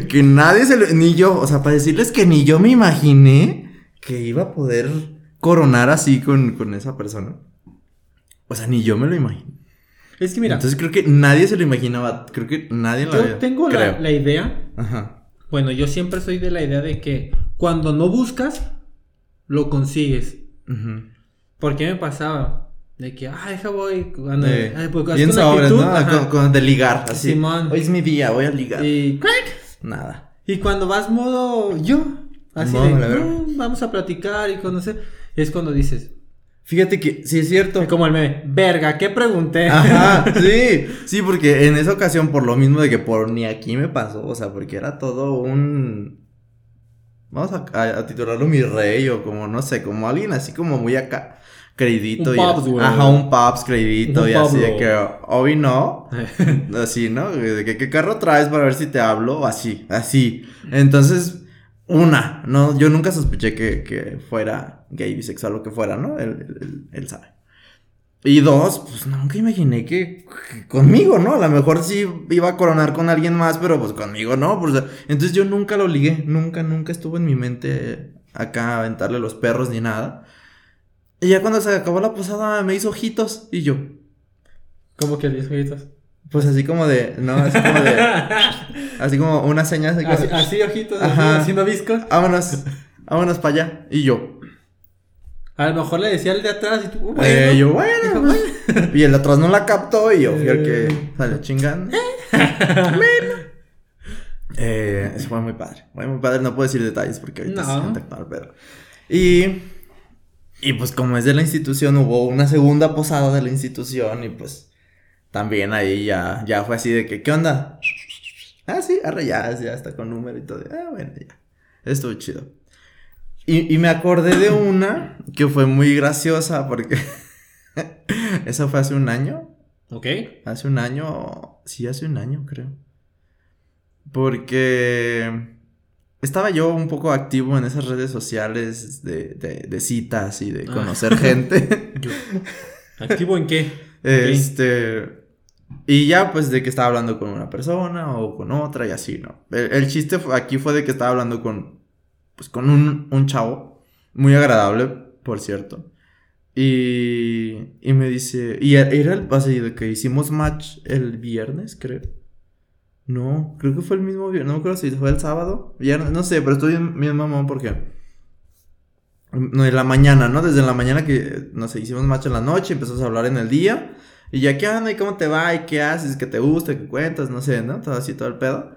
Que nadie se lo. Ni yo. O sea, para decirles que ni yo me imaginé que iba a poder coronar así con, con esa persona. O sea, ni yo me lo imaginé. Es que mira, Entonces creo que nadie se lo imaginaba. Creo que nadie la yo tengo la, idea. Ajá. Bueno, yo siempre soy de la idea de que cuando no buscas, lo consigues. Ujú. ¿Por qué me pasaba? De que, ah, deja voy. Cuando, Eh, ay, pues, bien sobres, actitud, ¿no? Con, con- de ligar, así. Simón. Hoy es mi día, voy a ligar. Y, Nada. y cuando vas modo yo, así de, la. "No, vamos a platicar y conocer, es cuando dices, Fíjate que sí es cierto. como el meme, verga, ¿qué pregunté? Ajá, sí. Sí, porque en esa ocasión, por lo mismo de que por ni aquí me pasó, o sea, porque era todo un. Vamos a, a- a titularlo mi rey o como, no sé, como alguien así como muy acá. Creidito Un y Pops, güey. Ajá, un Pops creidito Un y así de Pablo. que hoy no. Así, ¿no? De que qué carro traes para ver si te hablo así, así. Entonces, una, no, yo nunca sospeché que, que fuera gay, bisexual o que fuera, ¿no? Él, él- él- él sabe. Y dos, pues nunca imaginé que, que conmigo, ¿no? A lo mejor sí iba a coronar con alguien más, pero pues conmigo no. Pues, entonces yo nunca lo ligué, nunca, nunca estuvo en mi mente acá aventarle los perros ni nada. Y ya cuando se acabó la posada me hizo ojitos y yo, Como que 10 jueguitos. pues así como de, no, así como de, Así como una señal. Así, así, así ojitos, así, haciendo viscos. Vámonos, vámonos para allá. Y yo. A lo mejor le decía el de atrás y tú, bueno. Eh, yo, bueno, bueno. Y el de atrás no la captó y yo fui el que eh. salió chingando. eh, eso fue muy padre. Fue muy padre. No puedo decir detalles porque ahorita no. se pero. Y. Y pues, como es de la institución, hubo una segunda posada de la institución y pues. También ahí ya, ya fue así de que, ¿qué onda? Ah, sí, arre, ya, ya está con número y todo. Ah, bueno, ya. Estuvo chido. Y, y me acordé de una que fue muy graciosa porque eso fue hace un año. Ok. Hace un año, sí, hace un año creo. Porque estaba yo un poco activo en esas redes sociales de, de, de citas y de ah. conocer gente. ¿Activo en qué? Este... Y ya, pues, de que estaba hablando con una persona o con otra y así, ¿no? El, chiste aquí fue de que estaba hablando con, pues, con un, un chavo muy agradable, por cierto. Y, y me dice, y era el así de que hicimos match el viernes, creo. No, creo que fue el mismo viernes, no me acuerdo si fue el sábado, viernes, no sé, pero estoy bien mamón porque no, en la mañana, ¿no? Desde la mañana que, no sé, hicimos match en la noche, empezamos a hablar en el día. Y ya, ¿qué onda? ¿Y cómo te va? ¿Y qué haces? ¿Qué te gusta? ¿Qué cuentas? No sé, ¿no? Todo así, todo el pedo.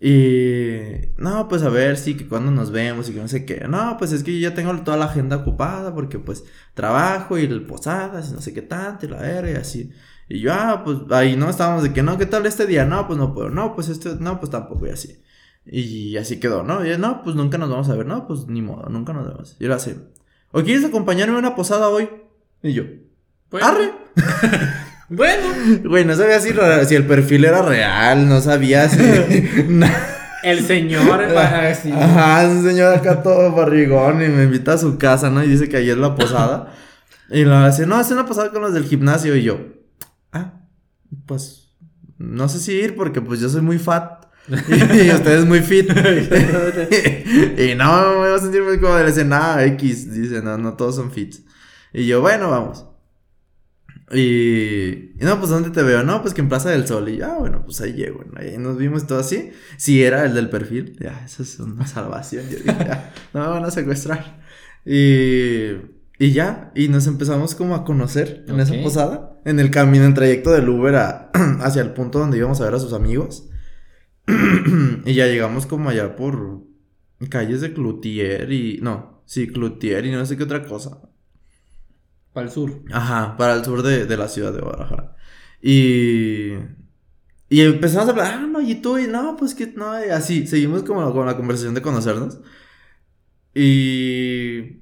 Y no, pues a ver, sí, que cuando nos vemos y que no sé qué. No, pues es que yo ya tengo toda la agenda ocupada porque pues trabajo y el posadas y no sé qué tanto y la verga y así. Y yo, ah, pues ahí no estábamos de que no, ¿qué tal este día? No, pues no puedo. No, pues este, no, pues tampoco y así. Y así quedó, ¿no? Y no, pues nunca nos vamos a ver. No, pues ni modo, nunca nos vemos. Y ahora sí. ¿O quieres acompañarme a una posada hoy? Y yo, pues, ¡arre! Bueno. Güey, no sabía si, si, el perfil era real, no sabía si. el señor. Ajá, un señor acá todo barrigón y me invita a su casa, ¿no? Y dice que ayer es la posada. y lo hace, no, es una posada con los del gimnasio. Y yo, ah, pues, no sé si ir porque pues yo soy muy fat. y, ustedes muy fit. y no, me voy a sentir muy como de la nada X. Dice, no, no todos son fits. Y yo, bueno, vamos. Y, no, pues ¿dónde te veo? No, pues que en Plaza del Sol. Y ya, ah, bueno, pues ahí llego. Ahí nos vimos todo así. Si era el del perfil, ya, eso es una salvación. Yo dije, ya, no me van a secuestrar. Y, y ya, y nos empezamos como a conocer en esa posada. En el camino, en trayecto del Uber hacia el punto donde íbamos a ver a sus amigos. y ya llegamos como allá por calles de Cloutier y. No, sí, Cloutier y no sé qué otra cosa. Para el sur. Ajá, para el sur de, la ciudad de Guadalajara. Y. Y empezamos a hablar, ah, no, y tú, y no, pues que no, y así, seguimos como con la conversación de conocernos. Y.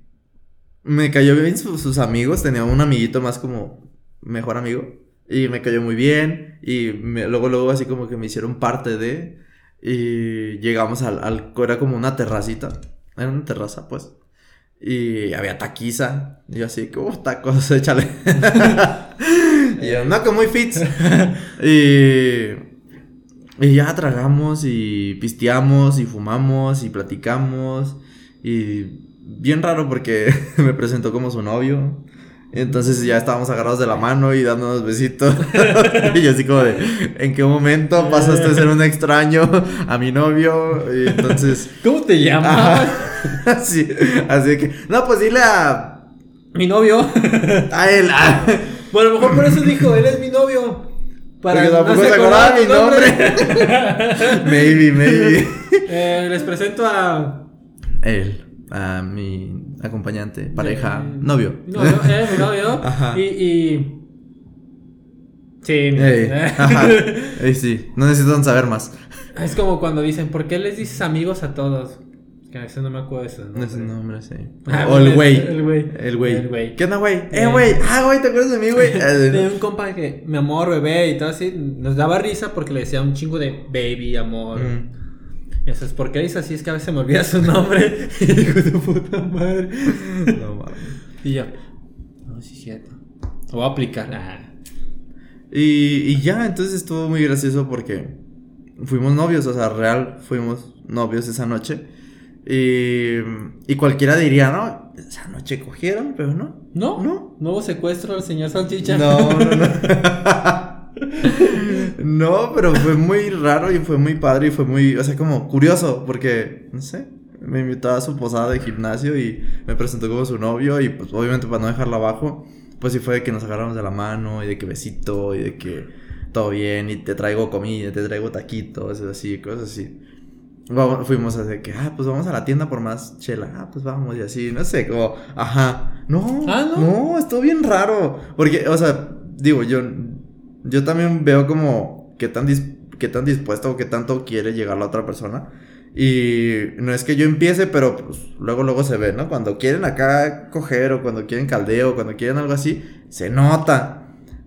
Me cayó bien sus, amigos, tenía un amiguito más como mejor amigo. Y me cayó muy bien. Y luego, luego, así como que me hicieron parte de. Y llegamos al, al. Era como una terracita. Era una terraza, pues. Y había taquiza. Y yo así, como tacos, échale. y yo, no, que muy fits. y, y ya tragamos y pisteamos y fumamos y platicamos. Y bien raro porque me presentó como su novio. Entonces ya estábamos agarrados de la mano y dándonos besitos. y yo así como de, ¿en qué momento pasaste de ser un extraño a mi novio? Y entonces... ¿Cómo te llamas? sí, así que... No, pues dile a... Mi novio. A él. Bueno, a lo mejor por eso dijo, él es mi novio. Para Porque tampoco no se acordaba mi nombre. maybe, maybe. Eh, les presento a... Él a mi acompañante, pareja, novio. Novio, eh, mi novio. Ajá. Y, y... Sí, Ey, sí, no necesitan saber más. Es como cuando dicen, ¿por qué les dices amigos a todos? Que a veces no me acuerdo de eso. No ese nombre, sí. Ah, o el güey. El güey. El güey. ¿Qué onda, güey? Eh, güey. Ah, güey, ¿te acuerdas de mí, güey? de un compa que, mi amor, bebé y todo así, nos daba risa porque le decía un chingo de baby, amor. Mm. Eso es porque dice así, es que a veces me olvida su nombre. Hijo de puta madre. No mames. Y yo, no, sí, cierto. Lo voy a aplicar. Ah. Y, y ya, entonces estuvo muy gracioso porque fuimos novios, o sea, real, fuimos novios esa noche. Y, y cualquiera diría, ¿no? Esa noche cogieron, pero no. No, no. Nuevo secuestro al señor Salchicha. No, no, no. No, pero fue muy raro y fue muy padre y fue muy, o sea, como curioso, porque, no sé, me invitó a su posada de gimnasio y me presentó como su novio y pues obviamente para no dejarla abajo, pues sí fue de que nos agarramos de la mano y de que besito y de que todo bien y te traigo comida, te traigo taquitos, así, cosas así. Vamos, fuimos a de que, ah, pues vamos a la tienda por más chela. Ah, pues vamos y así, no sé, como, ajá. No, Ah, ¿no? no, estuvo bien raro. Porque, o sea, digo, yo, yo también veo como qué tan, dis- qué tan dispuesto o qué tanto quiere llegar la otra persona. Y no es que yo empiece, pero pues luego, luego se ve, ¿no? Cuando quieren acá coger o cuando quieren caldeo, cuando quieren algo así, se nota.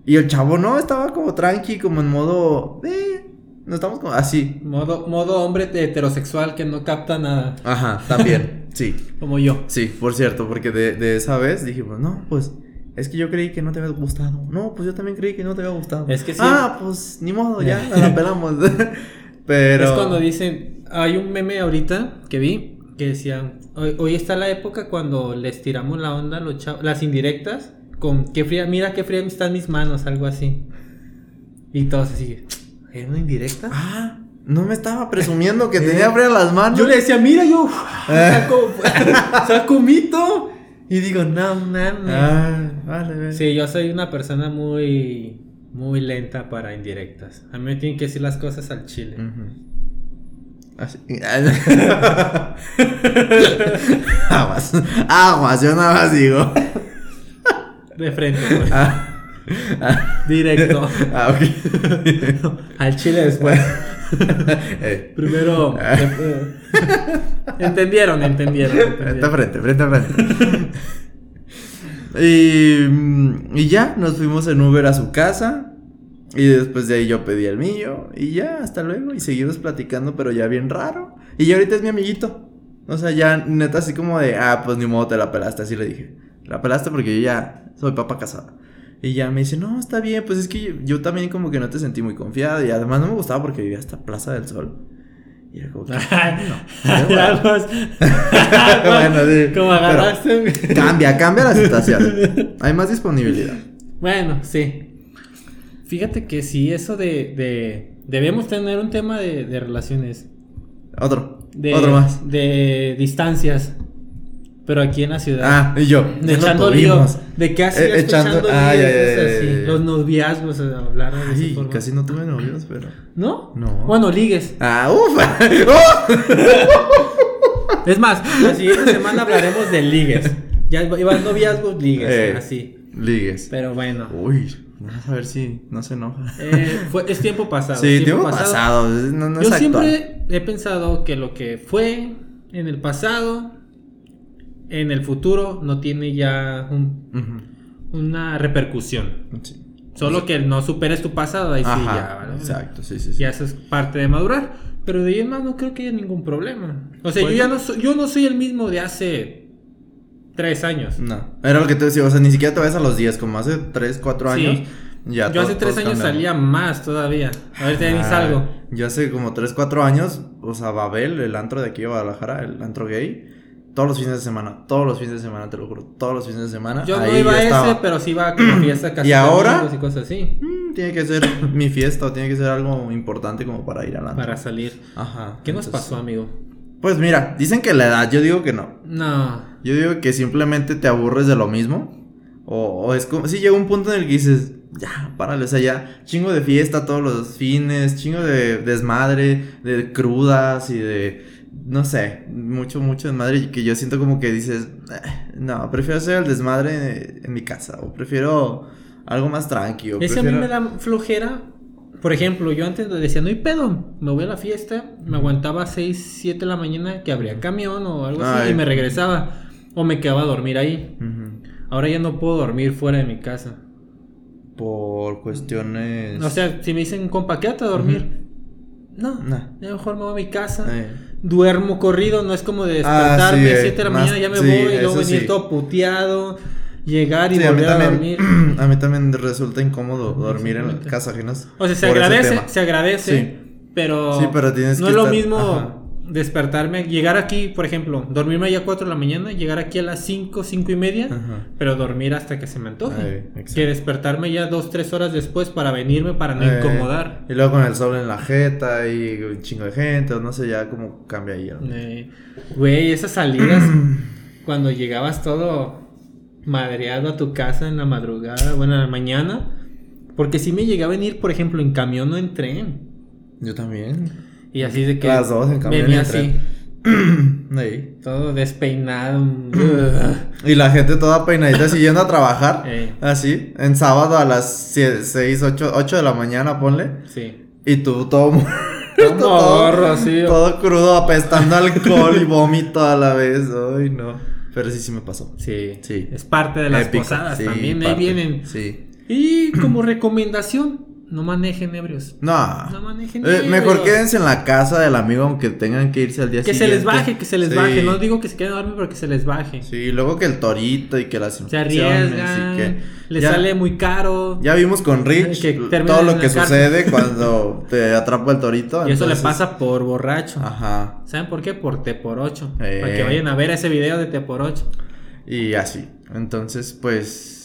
Y el chavo no, estaba como tranqui, como en modo, eh, no estamos como así. Modo, modo hombre heterosexual que no capta nada. Ajá, también, sí. Como yo. Sí, por cierto, porque de, de esa vez dijimos, no, pues es que yo creí que no te había gustado. No, pues yo también creí que no te había gustado. Es que sí. Ah, pues ni modo, ya, la pelamos. Pero. Es cuando dicen, hay un meme ahorita que vi que decían, hoy, hoy está la época cuando les tiramos la onda los chavos, las indirectas, con qué fría, mira qué fría están mis manos, algo así. Y todos así, ¿era una indirecta? Ah, no me estaba presumiendo que Eh, tenía frías las manos. Yo le decía, mira, yo saco, saco mito. Y digo, no mames. Ah, vale, vale. Sí, yo soy una persona muy, muy lenta para indirectas. A mí me tienen que decir las cosas al chile. Así. aguas. Aguas, yo nada más digo. De frente, pues. Ah, ah, Directo. ah, ok. Al chile después. Eh, Primero. eh, entendieron, entendieron. Frente a frente, frente a frente. y, mm, y ya, nos fuimos en Uber a su casa. Y después de ahí yo pedí el mío. Y ya, hasta luego. Y seguimos platicando, pero ya bien raro. Y ya ahorita es mi amiguito. O sea, ya neta así como de, ah, pues ni modo te la pelaste. Así le dije. La pelaste porque yo ya soy papá casada. Y ya me dice, no, está bien, pues es que yo, yo también como que no te sentí muy confiada. Y además no me gustaba porque vivía hasta Plaza del Sol. Y era como que, no. Vas- Bueno, sí, Como pero- agarraste. Cambia, cambia la situación. Hay más disponibilidad. Bueno, sí. Fíjate que sí, eso de. de debemos tener un tema de, de relaciones. Otro. De, Otro más. De distancias. Pero aquí en la ciudad. Ah, y yo. De echando lío. De qué hacías Eh, echando- echando lío, ya, ya, cosas ya, así. Los noviazgos, hablar de esa Ay, forma. casi no tuve novios, pero. ¿No? No. Bueno, ligues. Ah, ufa. Es más, la siguiente semana hablaremos de ligues. Ya iban noviazgos, ligues. Eh, Así. Ligues. Pero bueno. Uy, vamos a ver si no se enoja. Eh, fue, es tiempo pasado. sí, tiempo pasado. No, no Yo es siempre he pensado que lo que fue en el pasado, en el futuro, no tiene ya un- una repercusión. sí. Solo que no superes tu pasado, ahí sí ya, ¿vale? Exacto, sí, sí. sí. Ya eso es parte de madurar. Pero de ahí en más no creo que haya ningún problema. O sea, Pues yo ya no. soy, yo no soy el mismo de hace tres años. No, era lo que te decía, o sea, ni siquiera te ves a los 10, como hace 3, 4 Sí. años. Ya yo todo- hace tres años salía más todavía. Ahorita ya ni Ah, salgo. Yo hace como 3, 4 años, o sea, Babel, el antro de aquí de Guadalajara, el antro gay, todos los fines de semana, todos los fines de semana, te lo juro, todos los fines de semana. Yo no iba a estaba. ese, pero sí iba a como fiesta casi ¿Y ahora? y cosas así. Mm, tiene que ser mi fiesta o tiene que ser algo importante como para ir al antro. Para salir. Ajá. ¿Qué nos pasó, amigo? Pues mira, dicen que la edad, yo digo que no. No. Yo digo que simplemente te aburres de lo mismo. O, o es como, si llega un punto en el que dices, ya, párale, o sea, ya, chingo de fiesta todos los fines, chingo de desmadre, de crudas y de, no sé, mucho, mucho desmadre y que yo siento como que dices, "Eh, no, prefiero hacer el desmadre en mi casa o prefiero algo más tranquilo. Ese a mí me da flojera. Por ejemplo, yo antes decía, no hay pedo, me voy a la fiesta, me aguantaba 6, 7 de la mañana que abría camión o algo así y me regresaba. O me quedaba a dormir ahí. Ahora ya no puedo dormir fuera de mi casa. Por cuestiones... O sea, si me dicen, compa, quédate a dormir. No, Nah. ya mejor me voy a mi casa. Duermo corrido, no es como de Ah, despertarme sí, eh, 7 de la mañana, ya me sí, voy y luego venir sí. todo puteado, llegar y a volver a también, dormir. a mí también resulta incómodo dormir en Exactamente. casa ajenas. O sea, se agradece, se agradece, Sí. pero, pero tienes no que es lo mismo ajá. Despertarme, llegar aquí, por ejemplo, dormirme ya a 4 de la mañana, llegar aquí a las 5, 5 y media, Ajá. pero dormir hasta que se me antoje. Ay, que despertarme ya 2, 3 horas después para venirme, para no Eh, incomodar. Y luego con el sol en la jeta y un chingo de gente, o no sé, ya como cambia ahí. ¿no? Eh, Güey, esas salidas, cuando llegabas todo madreado a tu casa en la madrugada, bueno, en la mañana, porque sí me llegué a venir, por ejemplo, en camión o en tren. Yo también. Y así de que Las dos, en camión venía en así. Ahí. todo despeinado. Y la gente toda peinadita siguiendo a trabajar. Así, en sábado a las 6, 8, 8 de la mañana, ponle. sí. Y tú todo Todo morro, así. todo crudo, apestando alcohol y vómito a la vez. Ay, no. Pero sí, sí me pasó. Sí, Sí. es parte de las Épico, posadas sí, también, ahí vienen. Sí. Y como recomendación, no manejen ebrios. No. No manejen Eh, mejor ebrios. quédense en la casa del amigo aunque tengan que irse al día Que se siguiente. les baje, que se les Sí. baje. No digo que se queden a dormir, pero que se les baje. Sí, luego que el torito y que las Se arriesgan, y que les ya- sale muy caro. Ya vimos con Rich Que todo lo que sucede cuando te atrapa el torito. y eso le pasa por borracho. Ajá. ¿Saben por qué? Por T por 8. Eh. Para que vayan a ver ese video de T por 8. Y así. Entonces, pues.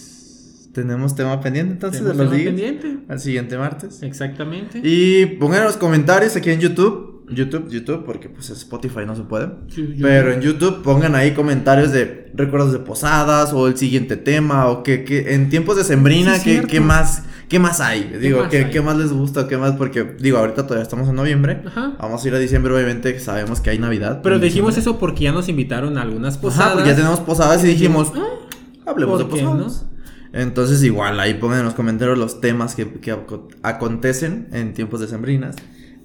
Tenemos tema pendiente entonces de los pendiente. Al siguiente martes. Exactamente. Y pongan en los comentarios aquí en YouTube. YouTube, YouTube, porque pues Spotify no se puede. Sí. Pero en YouTube pongan ahí comentarios de recuerdos de posadas o el siguiente tema o que, que en tiempos de sembrina, Sí, ¿qué, cierto. qué más, ¿qué más hay? Digo, más ¿qué, hay? qué más les gusta? ¿Qué más? Porque digo, ahorita todavía estamos en noviembre. Ajá. Vamos a ir a diciembre, obviamente, que sabemos que hay Navidad. Pero dijimos diciembre. eso porque ya nos invitaron a algunas Ajá, posadas. porque ya tenemos posadas y dijimos, Ah, hablemos de ¿por qué posadas. Entonces, igual, ahí pongan en los comentarios los temas que, que aco- acontecen en tiempos de sembrinas.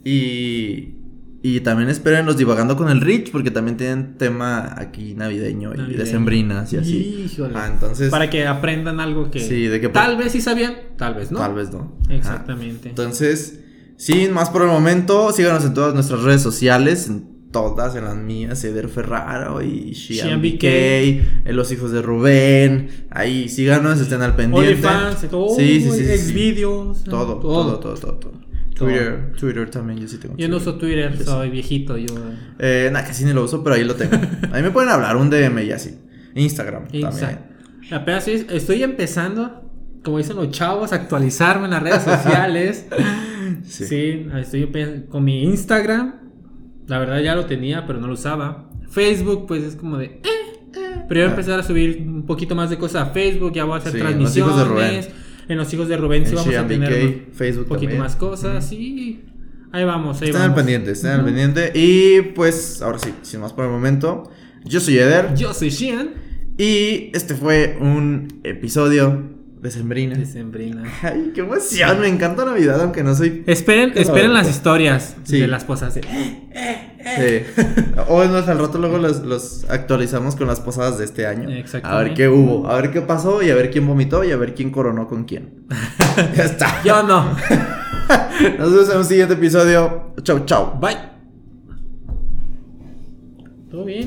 Y, y también esperen los divagando con el Rich, porque también tienen tema aquí navideño y de sembrinas y así. Híjole. Ah, entonces, Para que aprendan algo que. Sí, de que- Tal vez sí sabían, tal vez no. tal vez no. Exactamente. Entonces, sin más por el momento, síganos en todas nuestras redes sociales, en todas, en las mías, Eder Ferraro y Shian BK, en Los Hijos de Rubén, ahí síganos, estén al pendiente. OnlyFans, sí, sí, sí, sí. Xvideos. Todo, todo, todo, todo, todo. Twitter, Twitter también, yo sí tengo Yo no uso Twitter, soy viejito. Yo. Eh, nada, casi ni lo uso, pero ahí lo tengo. Ahí me pueden hablar, un DM y así. Instagram también. Apenas estoy, empezando, como dicen los chavos, a actualizarme en las redes sociales. Sí. estoy con mi Instagram. La verdad ya lo tenía, pero no lo usaba. Facebook, pues es como de. eh, eh. Pero yo voy a empezar a subir un poquito más de cosas a Facebook. Ya voy a hacer Sí, en Los Hijos transmisiones. de Rubén. En los hijos de Rubén sí vamos a tener Facebook un poquito también. más cosas. Sí. Ahí vamos, ahí Estén al vamos. pendiente, estén al Ujú. pendiente. Y pues, ahora sí, sin más por el momento, yo soy Eder. Yo soy Shian. Y este fue un episodio de Sembrina. Decembrina. Ay, qué emoción, me encanta Navidad, aunque no soy. Esperen, esperen las historias Sí. de las cosas de. Sí. o es más, al rato luego los, los actualizamos con las posadas de este año. Exactamente. A ver qué hubo, a ver qué pasó y a ver quién vomitó y a ver quién coronó con quién. ya está. Yo no. Nos vemos en un siguiente episodio. Chau, chau. Bye. ¿Todo bien?